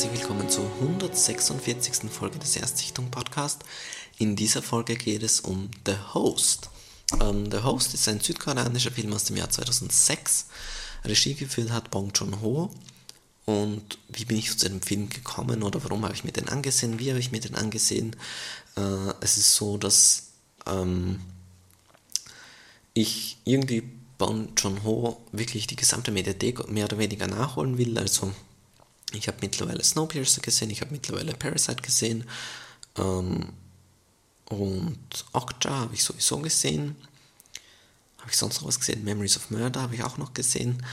Herzlich willkommen zur 146. Folge des Erstsichtung Podcast. In dieser Folge geht es um The Host. Ähm, The Host ist ein südkoreanischer Film aus dem Jahr 2006. Regie geführt hat Bong Joon-ho. Und wie bin ich zu dem Film gekommen oder warum habe ich mir den angesehen? Wie habe ich mir den angesehen? Äh, es ist so, dass ähm, ich irgendwie Bong Joon-ho wirklich die gesamte Mediathek mehr oder weniger nachholen will. Also ich habe mittlerweile Snowpiercer gesehen, ich habe mittlerweile Parasite gesehen ähm, und Okja habe ich sowieso gesehen. Habe ich sonst noch was gesehen? Memories of Murder habe ich auch noch gesehen.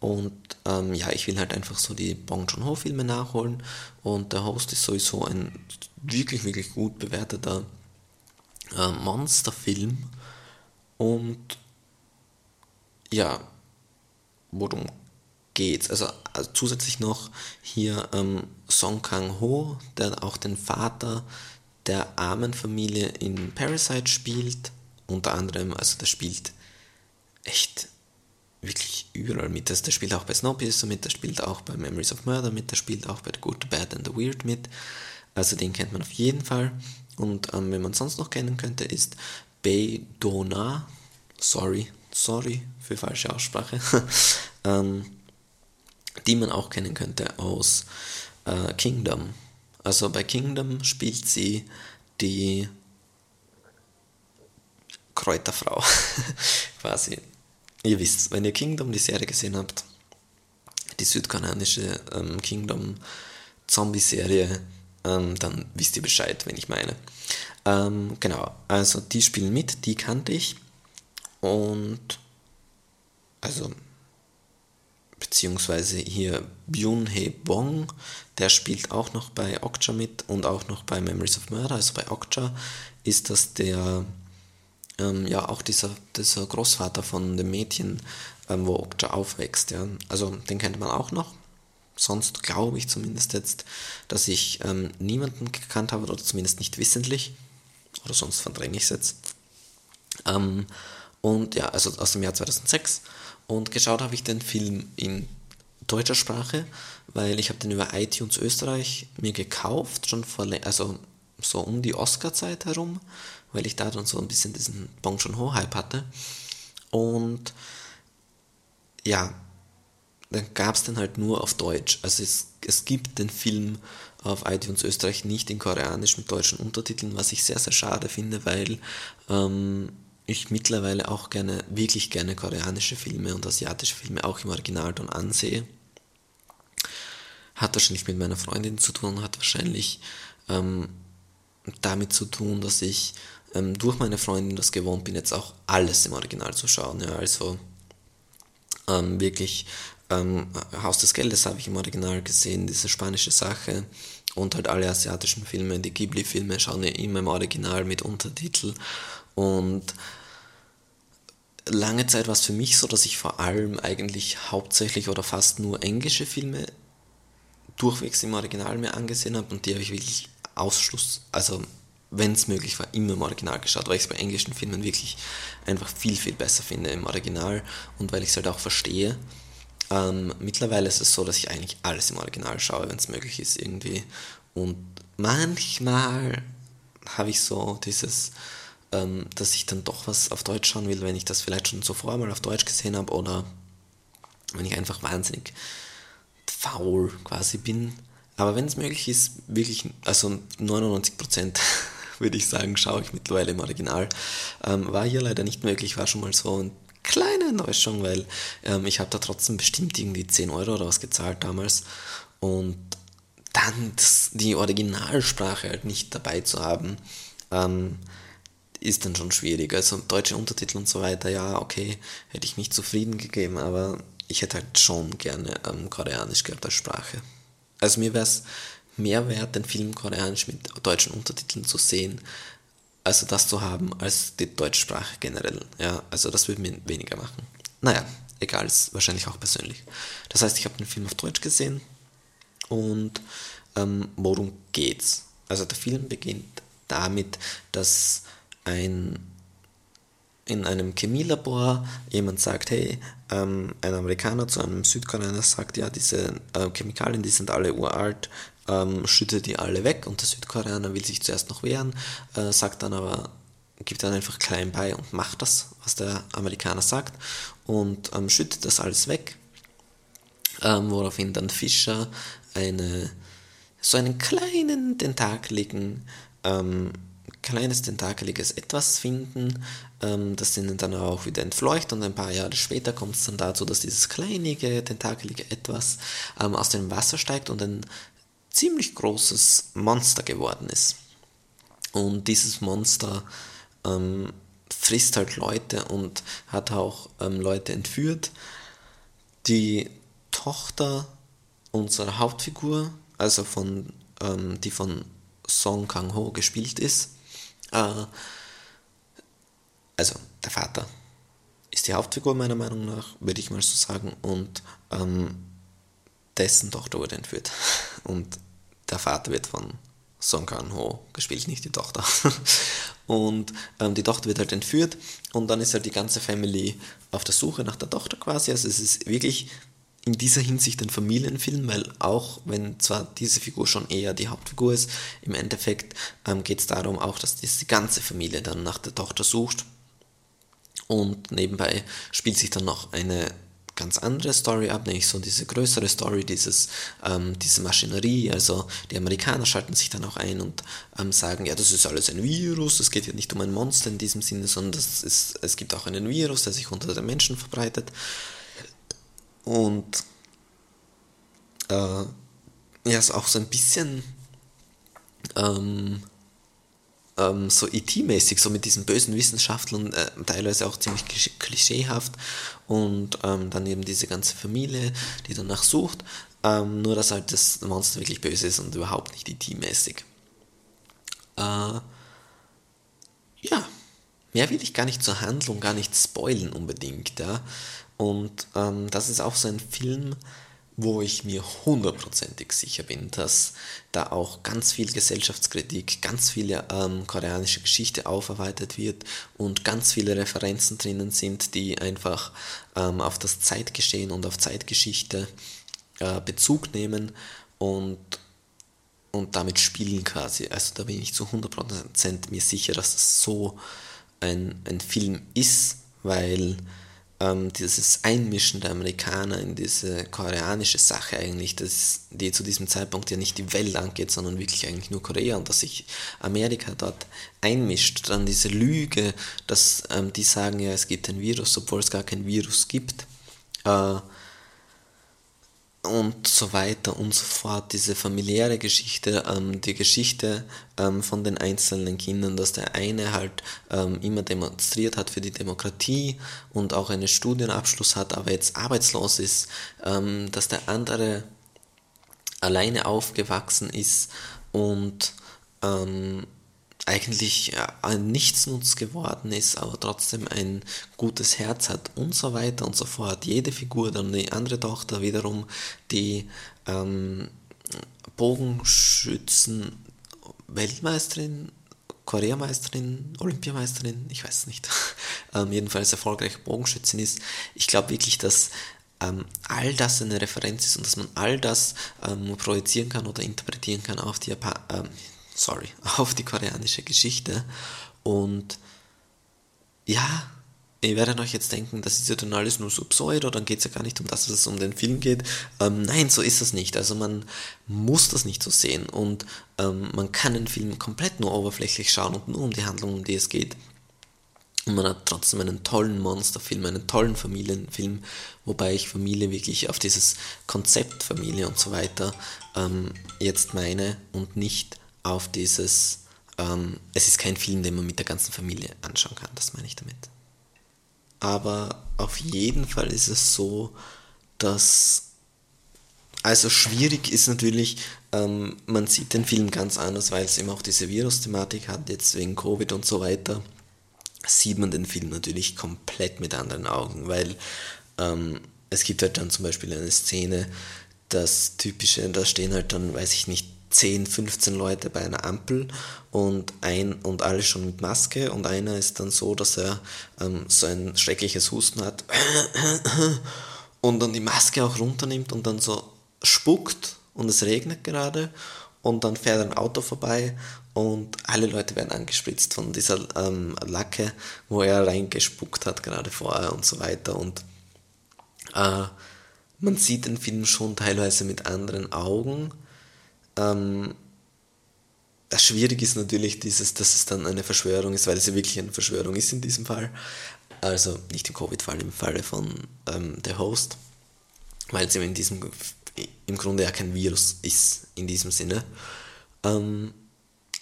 Und ähm, ja, ich will halt einfach so die Bong Joon-ho Filme nachholen. Und der Host ist sowieso ein wirklich, wirklich gut bewerteter äh, Monsterfilm. Und ja, worum geht's? Also, also zusätzlich noch hier ähm, Song Kang-ho, der auch den Vater der armen Familie in Parasite spielt. Unter anderem, also der spielt echt wirklich überall mit. Also der spielt auch bei Snowpiercer mit, der spielt auch bei Memories of Murder mit, der spielt auch bei The Good, The Bad and The Weird mit. Also den kennt man auf jeden Fall. Und ähm, wenn man sonst noch kennen könnte, ist Bei Dona. Sorry, sorry für falsche Aussprache. ähm, die man auch kennen könnte aus äh, Kingdom. Also bei Kingdom spielt sie die Kräuterfrau quasi. Ihr wisst, wenn ihr Kingdom die Serie gesehen habt, die südkoreanische ähm, Kingdom Zombie-Serie, ähm, dann wisst ihr Bescheid, wenn ich meine. Ähm, genau, also die spielen mit, die kannte ich. Und also beziehungsweise hier Byun Hee Bong, der spielt auch noch bei Okja mit und auch noch bei Memories of Murder. Also bei Okja ist das der ähm, ja auch dieser, dieser Großvater von dem Mädchen, ähm, wo Okja aufwächst. Ja. Also den kennt man auch noch. Sonst glaube ich zumindest jetzt, dass ich ähm, niemanden gekannt habe, oder zumindest nicht wissentlich. Oder sonst verdränge ich es jetzt. Ähm, und ja, also aus dem Jahr 2006. Und geschaut habe ich den Film in deutscher Sprache, weil ich habe den über iTunes Österreich mir gekauft, schon vor, also so um die Oscar-Zeit herum weil ich da dann so ein bisschen diesen Bong Joon-ho-Hype hatte. Und ja, dann gab es den halt nur auf Deutsch. Also es, es gibt den Film auf iTunes Österreich nicht in Koreanisch mit deutschen Untertiteln, was ich sehr, sehr schade finde, weil ähm, ich mittlerweile auch gerne, wirklich gerne koreanische Filme und asiatische Filme auch im Originalton ansehe. Hat wahrscheinlich mit meiner Freundin zu tun, hat wahrscheinlich ähm, damit zu tun, dass ich ähm, durch meine Freundin das gewohnt bin, jetzt auch alles im Original zu schauen. Ja, also ähm, wirklich ähm, Haus des Geldes habe ich im Original gesehen, diese spanische Sache und halt alle asiatischen Filme, die Ghibli-Filme schauen ja immer im Original mit Untertitel und lange Zeit war es für mich so, dass ich vor allem eigentlich hauptsächlich oder fast nur englische Filme durchwegs im Original mir angesehen habe und die habe ich wirklich Ausschluss, also wenn es möglich war, immer im Original geschaut, weil ich es bei englischen Filmen wirklich einfach viel, viel besser finde im Original und weil ich es halt auch verstehe. Ähm, mittlerweile ist es so, dass ich eigentlich alles im Original schaue, wenn es möglich ist irgendwie. Und manchmal habe ich so dieses, ähm, dass ich dann doch was auf Deutsch schauen will, wenn ich das vielleicht schon zuvor mal auf Deutsch gesehen habe oder wenn ich einfach wahnsinnig faul quasi bin. Aber wenn es möglich ist, wirklich, also 99 Prozent würde ich sagen, schaue ich mittlerweile im Original. Ähm, war hier leider nicht möglich, war schon mal so eine kleine Enttäuschung, weil ähm, ich habe da trotzdem bestimmt irgendwie 10 Euro oder was gezahlt damals. Und dann die Originalsprache halt nicht dabei zu haben, ähm, ist dann schon schwierig. Also deutsche Untertitel und so weiter, ja, okay, hätte ich mich zufrieden gegeben, aber ich hätte halt schon gerne ähm, Koreanisch gehabt als Sprache. Also mir wäre es mehr wert, den Film koreanisch mit deutschen Untertiteln zu sehen, also das zu haben, als die deutsche Sprache generell. Ja, also das würde mir weniger machen. Naja, egal, ist wahrscheinlich auch persönlich. Das heißt, ich habe den Film auf Deutsch gesehen und ähm, worum geht's? Also der Film beginnt damit, dass ein in einem Chemielabor jemand sagt, hey, ähm, ein Amerikaner zu einem Südkoreaner sagt, ja, diese äh, Chemikalien, die sind alle uralt, ähm, schüttet die alle weg und der Südkoreaner will sich zuerst noch wehren, äh, sagt dann aber, gibt dann einfach klein bei und macht das, was der Amerikaner sagt und ähm, schüttet das alles weg, ähm, woraufhin dann Fischer eine, so einen kleinen tentakeligen ähm, kleines tentakeliges Etwas finden, ähm, das ihnen dann auch wieder entfleucht und ein paar Jahre später kommt es dann dazu, dass dieses kleinige, tentakelige Etwas ähm, aus dem Wasser steigt und ein ziemlich großes Monster geworden ist. Und dieses Monster ähm, frisst halt Leute und hat auch ähm, Leute entführt. Die Tochter unserer Hauptfigur, also von, ähm, die von Song Kang-ho gespielt ist, äh, also der Vater ist die Hauptfigur meiner Meinung nach, würde ich mal so sagen, und ähm, dessen Tochter wurde entführt. Und der Vater wird von Song Kang-ho gespielt, nicht die Tochter. Und ähm, die Tochter wird halt entführt und dann ist halt die ganze Family auf der Suche nach der Tochter quasi. Also es ist wirklich in dieser Hinsicht ein Familienfilm, weil auch wenn zwar diese Figur schon eher die Hauptfigur ist, im Endeffekt ähm, geht es darum auch, dass die ganze Familie dann nach der Tochter sucht. Und nebenbei spielt sich dann noch eine ganz andere Story ab, nämlich so diese größere Story, dieses, ähm, diese Maschinerie. Also die Amerikaner schalten sich dann auch ein und ähm, sagen, ja, das ist alles ein Virus, es geht ja nicht um ein Monster in diesem Sinne, sondern ist, es gibt auch einen Virus, der sich unter den Menschen verbreitet. Und äh, ja, ist auch so ein bisschen ähm, ähm, so IT-mäßig, e so mit diesen bösen Wissenschaftlern, äh, teilweise auch ziemlich klischeehaft und ähm, dann eben diese ganze Familie, die danach sucht, ähm, nur dass halt das Monster wirklich böse ist und überhaupt nicht IT-mäßig. E äh, ja, mehr will ich gar nicht zur Handlung, gar nicht spoilen unbedingt, ja. Und ähm, das ist auch so ein Film, wo ich mir hundertprozentig sicher bin, dass da auch ganz viel Gesellschaftskritik, ganz viele ähm, koreanische Geschichte aufarbeitet wird und ganz viele Referenzen drinnen sind, die einfach ähm, auf das Zeitgeschehen und auf Zeitgeschichte äh, Bezug nehmen und, und damit spielen quasi. Also da bin ich zu 100% mir sicher, dass es so ein, ein Film ist, weil ähm, dieses Einmischen der Amerikaner in diese koreanische Sache eigentlich, das, die zu diesem Zeitpunkt ja nicht die Welt angeht, sondern wirklich eigentlich nur Korea und dass sich Amerika dort einmischt. Dann diese Lüge, dass ähm, die sagen ja, es gibt ein Virus, obwohl es gar kein Virus gibt. Äh, und so weiter und so fort. Diese familiäre Geschichte, ähm, die Geschichte ähm, von den einzelnen Kindern, dass der eine halt ähm, immer demonstriert hat für die Demokratie und auch einen Studienabschluss hat, aber jetzt arbeitslos ist, ähm, dass der andere alleine aufgewachsen ist und eigentlich ein Nichtsnutz geworden ist, aber trotzdem ein gutes Herz hat und so weiter und so fort. Jede Figur, dann die andere Tochter wiederum, die ähm, Bogenschützen, Weltmeisterin, Koreameisterin, Olympiameisterin, ich weiß es nicht, ähm, jedenfalls erfolgreiche Bogenschützin ist. Ich glaube wirklich, dass ähm, all das eine Referenz ist und dass man all das ähm, projizieren kann oder interpretieren kann auf die Japan ähm, sorry, auf die koreanische Geschichte. Und ja, ihr werdet euch jetzt denken, das ist ja dann alles nur so pseudo, dann geht es ja gar nicht um das, was es um den Film geht. Ähm, nein, so ist das nicht. Also man muss das nicht so sehen und ähm, man kann den Film komplett nur oberflächlich schauen und nur um die Handlung, um die es geht. Und man hat trotzdem einen tollen Monsterfilm, einen tollen Familienfilm, wobei ich Familie wirklich auf dieses Konzept Familie und so weiter ähm, jetzt meine und nicht auf dieses, ähm, es ist kein Film, den man mit der ganzen Familie anschauen kann, das meine ich damit. Aber auf jeden Fall ist es so, dass, also schwierig ist natürlich, ähm, man sieht den Film ganz anders, weil es eben auch diese Virus-Thematik hat, jetzt wegen Covid und so weiter, sieht man den Film natürlich komplett mit anderen Augen, weil ähm, es gibt halt dann zum Beispiel eine Szene, das typische, da stehen halt dann, weiß ich nicht, 10, 15 Leute bei einer Ampel und ein und alle schon mit Maske und einer ist dann so, dass er ähm, so ein schreckliches Husten hat und dann die Maske auch runternimmt und dann so spuckt und es regnet gerade und dann fährt ein Auto vorbei und alle Leute werden angespritzt von dieser ähm, Lacke, wo er reingespuckt hat gerade vorher und so weiter und äh, man sieht den Film schon teilweise mit anderen Augen ähm, schwierig ist natürlich dieses, dass es dann eine Verschwörung ist, weil es ja wirklich eine Verschwörung ist in diesem Fall. Also nicht im Covid-Fall, im Falle von ähm, der Host, weil es eben in diesem im Grunde ja kein Virus ist in diesem Sinne. Ähm,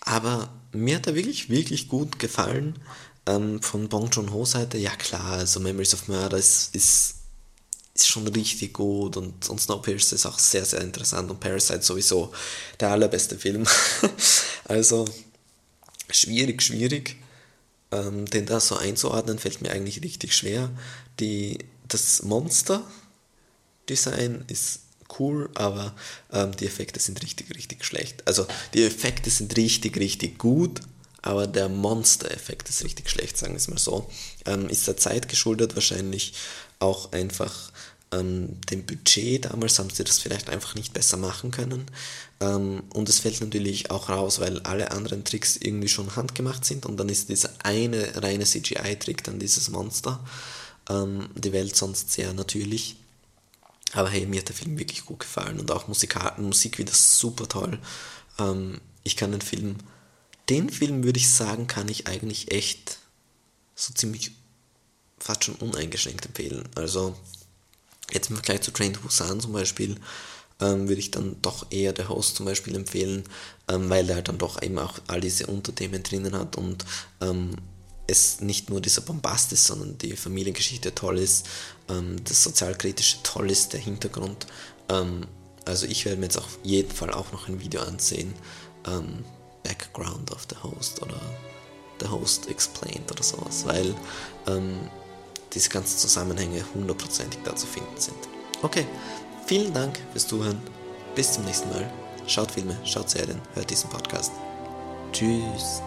aber mir hat er wirklich, wirklich gut gefallen. Ähm, von Bong Joon-ho Seite, ja klar, also Memories of Murder ist, ist ist schon richtig gut und, und Snowpiercer ist auch sehr, sehr interessant und Parasite sowieso der allerbeste Film. also schwierig, schwierig. Ähm, den da so einzuordnen fällt mir eigentlich richtig schwer. Die, das Monster-Design ist cool, aber ähm, die Effekte sind richtig, richtig schlecht. Also die Effekte sind richtig, richtig gut, aber der Monster-Effekt ist richtig schlecht, sagen wir es mal so. Ähm, ist der Zeit geschuldet wahrscheinlich auch einfach ähm, dem Budget. Damals haben sie das vielleicht einfach nicht besser machen können. Ähm, und es fällt natürlich auch raus, weil alle anderen Tricks irgendwie schon handgemacht sind und dann ist dieser eine reine CGI-Trick dann dieses Monster. Ähm, die Welt sonst sehr natürlich. Aber hey, mir hat der Film wirklich gut gefallen und auch Musika Musik wieder super toll. Ähm, ich kann den Film, den Film würde ich sagen, kann ich eigentlich echt so ziemlich fast schon uneingeschränkt empfehlen. Also Jetzt im Vergleich zu Train to Busan zum Beispiel ähm, würde ich dann doch eher der Host zum Beispiel empfehlen, ähm, weil er dann doch eben auch all diese Unterthemen drinnen hat und ähm, es nicht nur dieser Bombast ist, sondern die Familiengeschichte toll ist, ähm, das sozialkritische toll ist, der Hintergrund. Ähm, also ich werde mir jetzt auf jeden Fall auch noch ein Video ansehen, ähm, Background of the Host oder The Host Explained oder sowas, weil diese ganzen Zusammenhänge hundertprozentig da zu finden sind. Okay, vielen Dank fürs Zuhören. Bis zum nächsten Mal. Schaut Filme, schaut Serien, hört diesen Podcast. Tschüss.